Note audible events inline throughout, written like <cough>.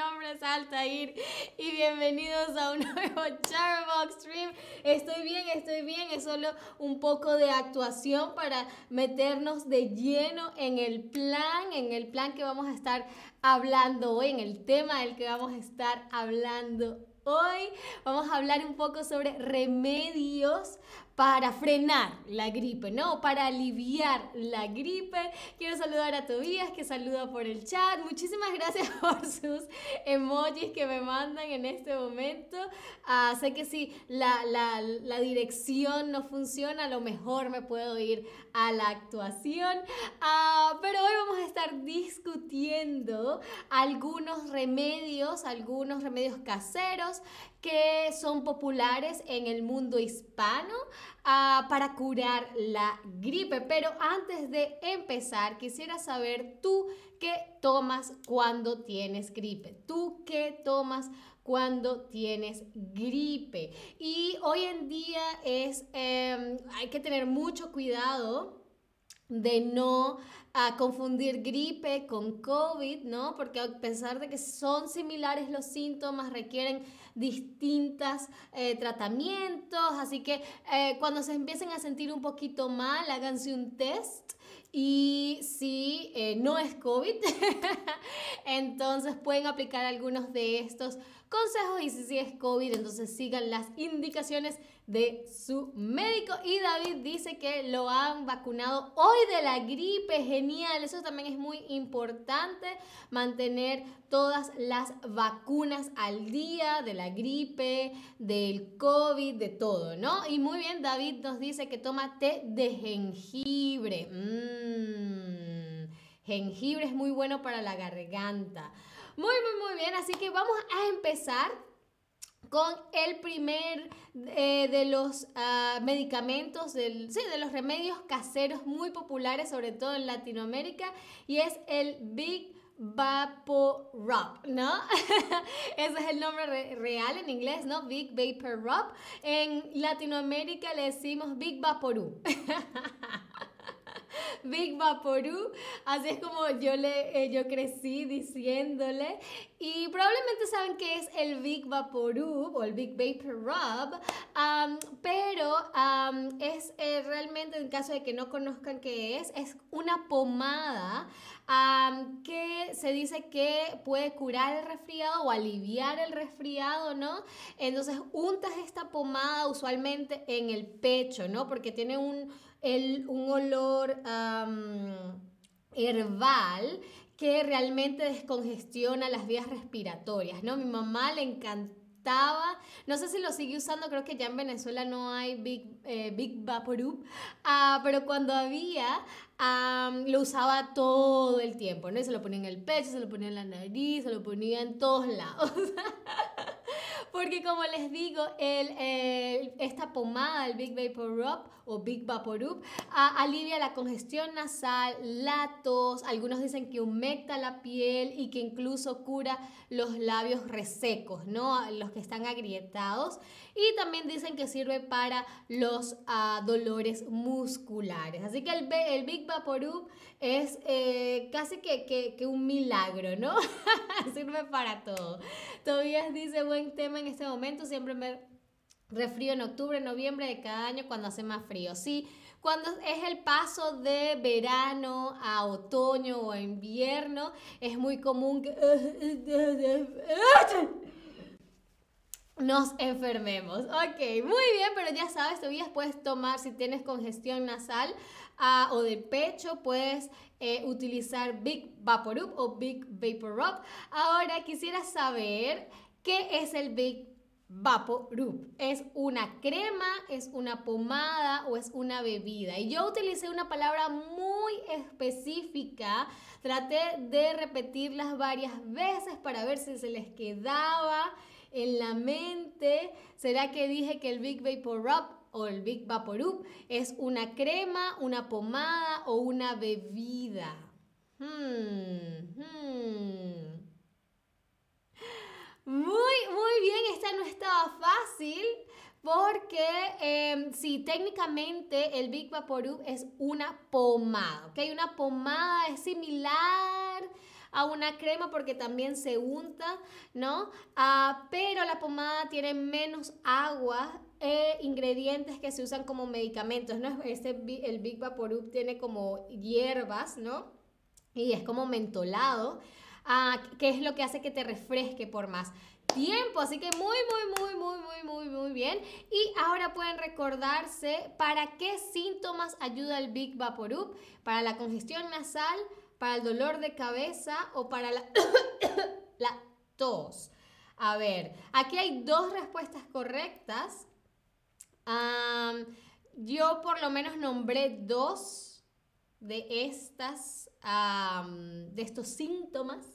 nombre es Altair y bienvenidos a un <laughs> nuevo Charbox Stream. Estoy bien, estoy bien. Es solo un poco de actuación para meternos de lleno en el plan, en el plan que vamos a estar hablando hoy, en el tema del que vamos a estar hablando Hoy vamos a hablar un poco sobre remedios para frenar la gripe, ¿no? Para aliviar la gripe. Quiero saludar a Tobías, que saluda por el chat. Muchísimas gracias <laughs> por sus emojis que me mandan en este momento. Ah, sé que si la, la, dirección no funciona, a lo mejor me puedo ir a la actuación. Ah, pero hoy vamos a estar discutiendo algunos remedios, algunos remedios caseros que son populares en el mundo hispano ah, para curar la gripe. Pero antes de empezar, quisiera saber tú qué tomas cuando tienes gripe. ¿Tú qué tomas cuando tienes gripe? Y hoy en día es, em, hay que tener mucho cuidado de no a confundir gripe con COVID, ¿no? Porque a pesar de que son similares los síntomas, requieren distintos eh, tratamientos, así que eh, cuando se empiecen a sentir un poquito mal, háganse un test y si eh, no es COVID, <laughs> entonces pueden aplicar algunos de estos consejos y si es COVID, entonces sigan las indicaciones de su médico. Y David dice que lo han vacunado hoy de la gripe. Genial, eso también es muy importante, mantener todas las vacunas al día de la gripe, del COVID, de todo, ¿no? Y muy bien, David nos dice que toma té de jengibre. Mmm, jengibre es muy bueno para la garganta. Muy, muy, muy bien. Así que vamos a empezar con el primer eh, de los ah, medicamentos, del, sí, de los remedios caseros muy populares, sobre todo en Latinoamérica, y es el Big Vapor Rub, ¿no? <laughs> Ese es el nombre real en inglés, ¿no? Big Vapor Rub. En Latinoamérica le decimos Big Vaporú. <laughs> <laughs> Big Vaporú. Así es como yo, le, eh, yo crecí diciéndole. Y probablemente saben que es el Big Vaporub o el Big Vapor Rub, pero es eh, realmente, en caso de que no conozcan qué es, es una pomada que se dice que puede curar el resfriado o aliviar el resfriado, ¿no? Entonces untas esta pomada usualmente en el pecho, ¿no? Porque tiene un un olor herbal que realmente descongestiona las vías respiratorias, ¿no? Mi mamá le encantaba, no sé si lo sigue usando, creo que ya en Venezuela no hay Big, eh, Big Vaporub, ah, pero cuando había, lo usaba todo el tiempo, ¿no? se lo ponía en el pecho, se lo ponía en la nariz, se lo ponía en todos lados. <laughs> <laughs> Porque como les digo, el, esta pomada, el Big Vapor Rub o Big Vapor Rub, alivia la congestión nasal, la tos, algunos dicen que humecta la piel y que incluso cura los labios resecos, ¿no? Los que están agrietados. Y también dicen que sirve para los ah, dolores musculares. Así que el, el Big Vapor Rub es eh, casi que, que, un milagro, ¿no? <laughs> sirve para todo. Todavía dice buen tema en este momento, siempre me refrío en octubre, noviembre de cada año cuando hace más frío. Sí, cuando es el paso de verano a otoño o invierno, es muy común que nos enfermemos. Ok, muy bien, pero ya sabes, todavía puedes tomar, si tienes congestión nasal ah, o de pecho, puedes eh, utilizar Big Vaporub o Big Vapor Rub. Ahora quisiera saber qué es el Big Vaporub. ¿Es una crema, es una pomada o es una bebida? Y yo utilicé una palabra muy específica. Traté de repetirlas varias veces para ver si se les quedaba en la mente. ¿Será que dije que el Big Vapor Rub o el Big Vaporub es una crema, una pomada o una bebida? Hmm, hmm. Muy, muy bien, esta no estaba fácil. Porque eh, sí, técnicamente el Big Vaporub es una pomada, ¿ok? Una pomada es similar a una crema porque también se unta, ¿no? Ah, pero la pomada tiene menos agua e ingredientes que se usan como medicamentos, ¿no? Este, el Big Vaporub tiene como hierbas, ¿no? Y es como mentolado, ah, que es lo que hace que te refresque por más tiempo. Así que muy, muy, muy, muy, muy, muy, muy bien. Y ahora pueden recordarse para qué síntomas ayuda el Big Vaporub. Para la congestión nasal, para el dolor de cabeza o para la <coughs> tos. A ver, aquí hay dos respuestas correctas. yo por lo menos nombré dos de estas, de estos síntomas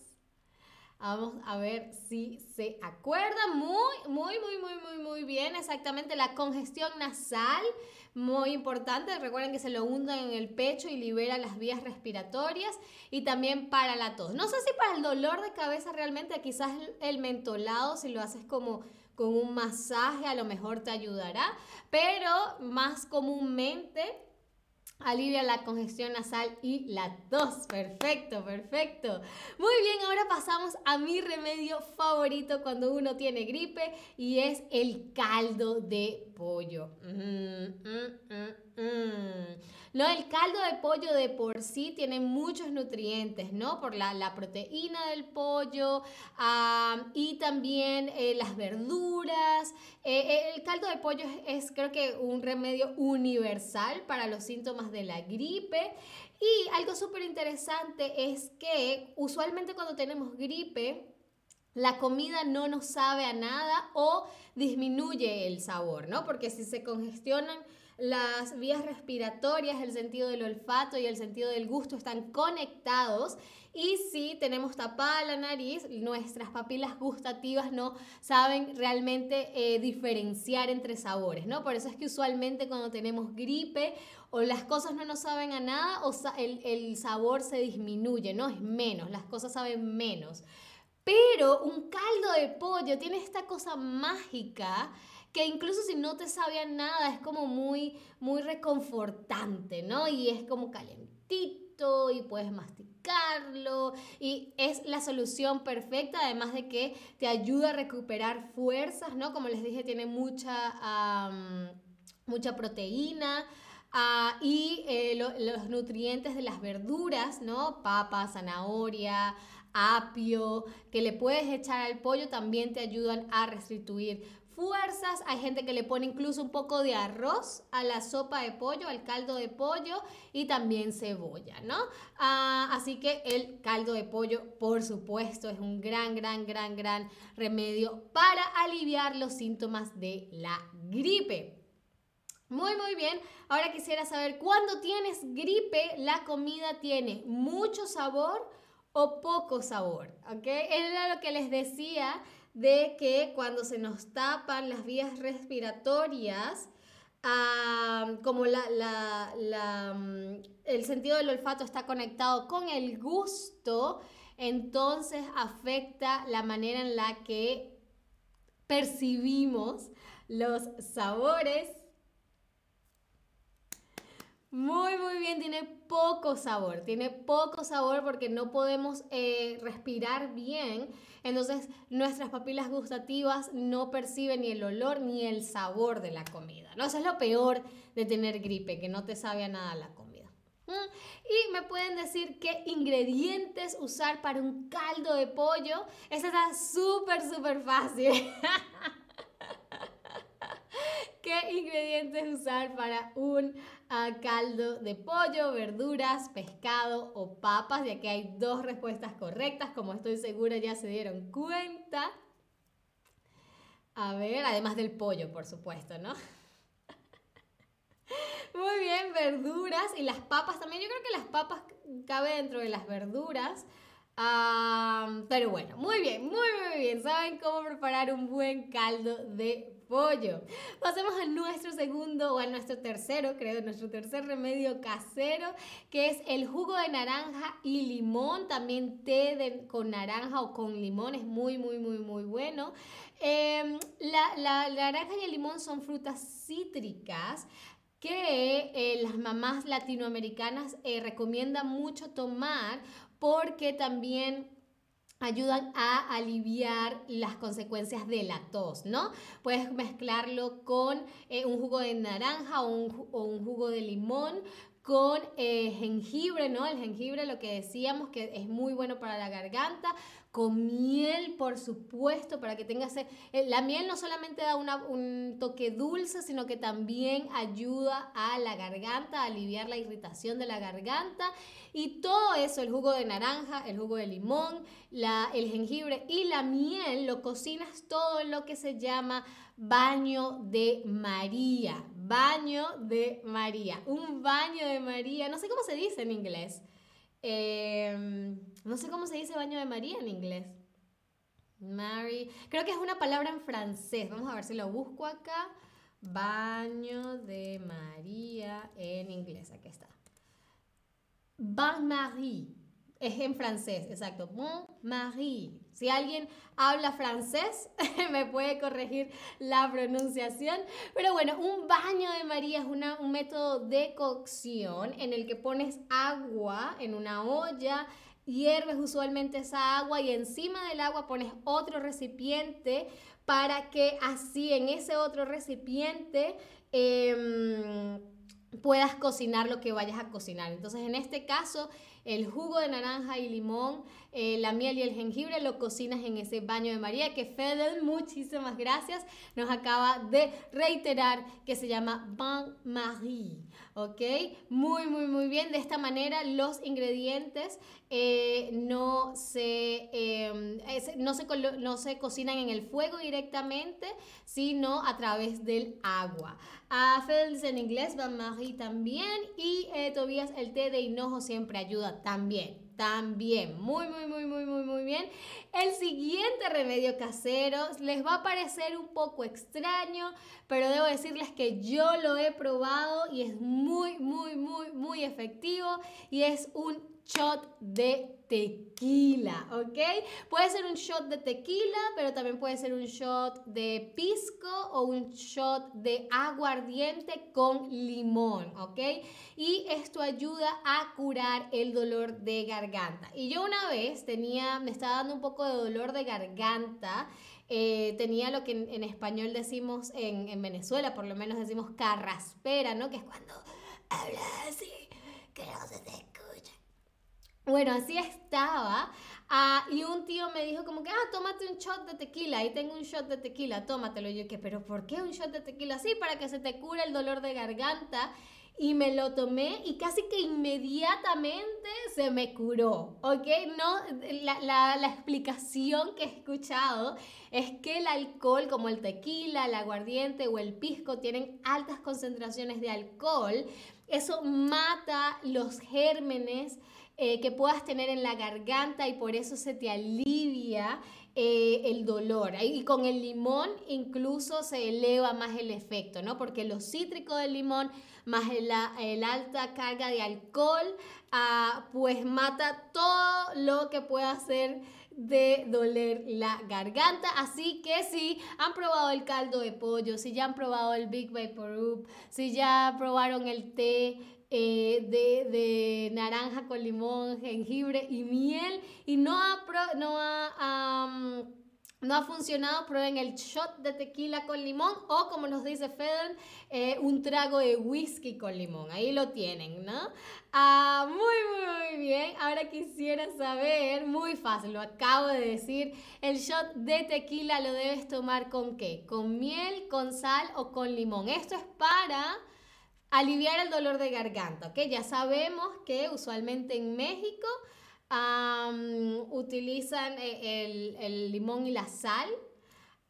Vamos a ver si se acuerdan. Muy, muy, muy, muy, muy, muy bien. Exactamente la congestión nasal, muy importante. Recuerden que se lo hundan en el pecho y libera las vías respiratorias. Y también para la tos. No sé si para el dolor de cabeza realmente, quizás el mentolado, si lo haces como con un masaje, a lo mejor te ayudará. Pero más comúnmente Alivia la congestión nasal y la tos. Perfecto, perfecto. Muy bien, ahora pasamos a mi remedio favorito cuando uno tiene gripe y es el caldo de pollo. Mm, mm, mm, no, el caldo de pollo de por sí tiene muchos nutrientes, ¿no? Por la, proteína del pollo y también eh, las verduras. Eh, eh, el caldo de pollo es, creo que un remedio universal para los síntomas de la gripe. Y algo súper interesante es que usualmente cuando tenemos gripe, la comida no nos sabe a nada o disminuye el sabor, ¿no? Porque si se congestionan las vías respiratorias, el sentido del olfato y el sentido del gusto están conectados y si tenemos tapada la nariz, nuestras papilas gustativas no saben realmente eh, diferenciar entre sabores, ¿no? Por eso es que usualmente cuando tenemos gripe o las cosas no nos saben a nada o el, el sabor se disminuye, ¿no? Es menos, las cosas saben menos. Pero un caldo de pollo tiene esta cosa mágica que incluso si no te sabía nada, es como muy, muy reconfortante, ¿no? Y es como calentito y puedes masticarlo y es la solución perfecta, además de que te ayuda a recuperar fuerzas, ¿no? Como les dije, tiene mucha, mucha proteína. Ah, y eh, los nutrientes de las verduras, ¿no? Papa, zanahoria, apio, que le puedes echar al pollo, también te ayudan a restituir fuerzas. Hay gente que le pone incluso un poco de arroz a la sopa de pollo, al caldo de pollo y también cebolla, ¿no? Ah, así que el caldo de pollo, por supuesto, es un gran, gran, gran, gran remedio para aliviar los síntomas de la gripe. Muy, muy bien. Ahora quisiera saber, cuando tienes gripe, la comida tiene mucho sabor o poco sabor, ¿ok? Era lo que les decía de que cuando se nos tapan las vías respiratorias, como mm, el sentido del olfato está conectado con el gusto, entonces afecta la manera en la que percibimos los sabores. Muy, muy bien, tiene poco sabor, tiene poco sabor porque no podemos eh, respirar bien entonces nuestras papilas gustativas no perciben ni el olor ni el sabor de la comida. ¿no? Eso es lo peor de tener gripe, que no te sabe a nada la comida. Y me pueden decir qué ingredientes usar para un caldo de pollo. Eso está súper, súper fácil. <laughs> ¿Qué ingredientes usar para un caldo de pollo, verduras, pescado o papas, ya que hay dos respuestas correctas, como estoy segura ya se dieron cuenta. A ver, además del pollo, por supuesto, ¿no? <laughs> Muy bien, verduras y las papas también. Yo creo que las papas cabe dentro de las verduras. pero bueno, muy bien, muy, muy bien. Saben cómo preparar un buen caldo de pollo. Pasemos a nuestro segundo o a nuestro tercero, creo, nuestro tercer remedio casero, que es el jugo de naranja y limón. También té con naranja o con limón es muy, muy, muy, muy bueno. Em, la, naranja y el limón son frutas cítricas que eh, las mamás latinoamericanas eh, recomiendan mucho tomar porque también ayudan a aliviar las consecuencias de la tos, ¿no? Puedes mezclarlo con eh, un jugo de naranja o un, o un jugo de limón con eh, jengibre, ¿no? El jengibre, lo que decíamos, que es muy bueno para la garganta, con miel, por supuesto, para que tengas... Eh, la miel no solamente da un toque dulce, sino que también ayuda a la garganta, a aliviar la irritación de la garganta. Y todo eso, el jugo de naranja, el jugo de limón, el jengibre y la miel, lo cocinas todo en lo que se llama baño de María. Baño de María. Un baño de María. No sé cómo se dice en inglés. Em, no sé cómo se dice baño de María en inglés. Mary. Creo que es una palabra en francés. Vamos a ver si lo busco acá. Baño de María en inglés. Aquí está. Bain Marie. Es en francés, exacto. Bon Marie. Si alguien habla francés, <laughs> me puede corregir la pronunciación. Pero bueno, un baño de María es un método de cocción en el que pones agua en una olla, hierves usualmente esa agua y encima del agua pones otro recipiente para que así en ese otro recipiente... Em, puedas cocinar lo que vayas a cocinar. Entonces, en este caso, el jugo de naranja y limón, eh, la miel y el jengibre lo cocinas en ese baño de María que Fedel, muchísimas gracias, nos acaba de reiterar que se llama Bain Marie. ¿Ok? Muy, muy, muy bien. De esta manera los ingredientes eh, no, se, em, no, se, no se cocinan en el fuego directamente, sino a través del agua. A Fedel en inglés, Bain Marie también y eh, Tobías el té de hinojo siempre ayuda también también. Muy, muy, muy, muy, muy, muy bien. El siguiente remedio casero les va a parecer un poco extraño, pero debo decirles que yo lo he probado y es muy, muy, muy, muy efectivo y es un shot de tequila, ¿ok? Puede ser un shot de tequila, pero también puede ser un shot de pisco o un shot de aguardiente con limón, ¿ok? Y esto ayuda a curar el dolor de garganta. Y yo una vez tenía, me estaba dando un poco de dolor de garganta. Eh, tenía lo que en, español decimos en, en, Venezuela, por lo menos decimos carraspera, ¿no? Que es cuando hablas así, que no se te bueno, así estaba. Ah, y un tío me dijo como que, ah, tómate un shot de tequila. Ahí tengo un shot de tequila, tómatelo. Y yo que, pero ¿por qué un shot de tequila? Sí, para que se te cure el dolor de garganta. Y me lo tomé y casi que inmediatamente se me curó, ¿ok? No, la, la, la explicación que he escuchado es que el alcohol, como el tequila, el aguardiente o el pisco, tienen altas concentraciones de alcohol. Eso mata los gérmenes eh, que puedas tener en la garganta y por eso se te alivia eh, el dolor. Y con el limón incluso se eleva más el efecto, ¿no? Porque lo cítrico del limón más el, alta carga de alcohol, ah, pues mata todo lo que pueda hacer de doler la garganta. Así que si han probado el caldo de pollo, si ya han probado el Big Vapor si ya probaron el té eh, de, naranja con limón, jengibre y miel y no ha, no ha, no ha funcionado, prueben el shot de tequila con limón o como nos dice Feden, eh, un trago de whisky con limón. Ahí lo tienen, ¿no? Ah, muy, muy, muy bien. Ahora quisiera saber, muy fácil, lo acabo de decir, el shot de tequila lo debes tomar con qué? ¿Con miel, con sal o con limón? Esto es para aliviar el dolor de garganta, ¿ok? Ya sabemos que usualmente en México utilizan eh, el, limón y la sal,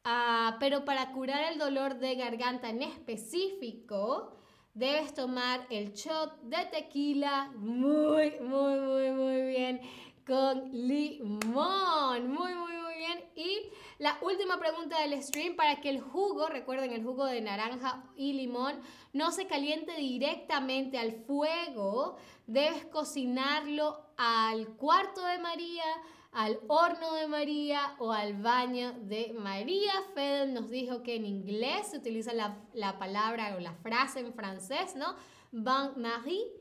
ah, pero para curar el dolor de garganta en específico, debes tomar el shot de tequila muy, muy, muy, muy bien con limón, muy, muy, muy bien. Y la última pregunta del stream para que el jugo, recuerden el jugo de naranja y limón, no se caliente directamente al fuego. Debes cocinarlo al cuarto de María, al horno de María o al baño de María. Fede nos dijo que en inglés se utiliza la, palabra o la frase en francés, ¿no? Bain Marie.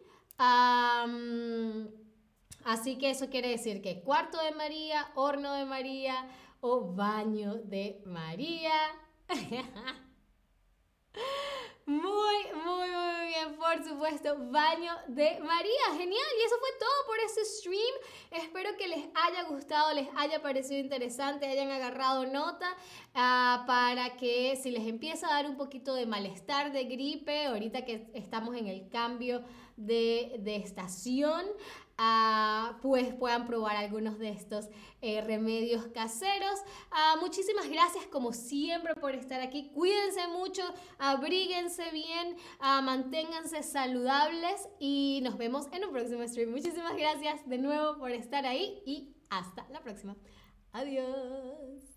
Así que eso quiere decir que cuarto de María, horno de María o baño de María. <laughs> Muy, muy, muy bien, por supuesto. Baño de María. Genial. Y eso fue todo por este stream. Espero que les haya gustado, les haya parecido interesante, hayan agarrado nota uh, para que si les empieza a dar un poquito de malestar, de gripe, ahorita que estamos en el cambio de, de estación, pues puedan probar algunos de estos eh, remedios caseros. Ah, muchísimas gracias como siempre por estar aquí. Cuídense mucho, abríguense bien, ah, manténganse saludables y nos vemos en un próximo stream. Muchísimas gracias de nuevo por estar ahí y hasta la próxima. Adiós.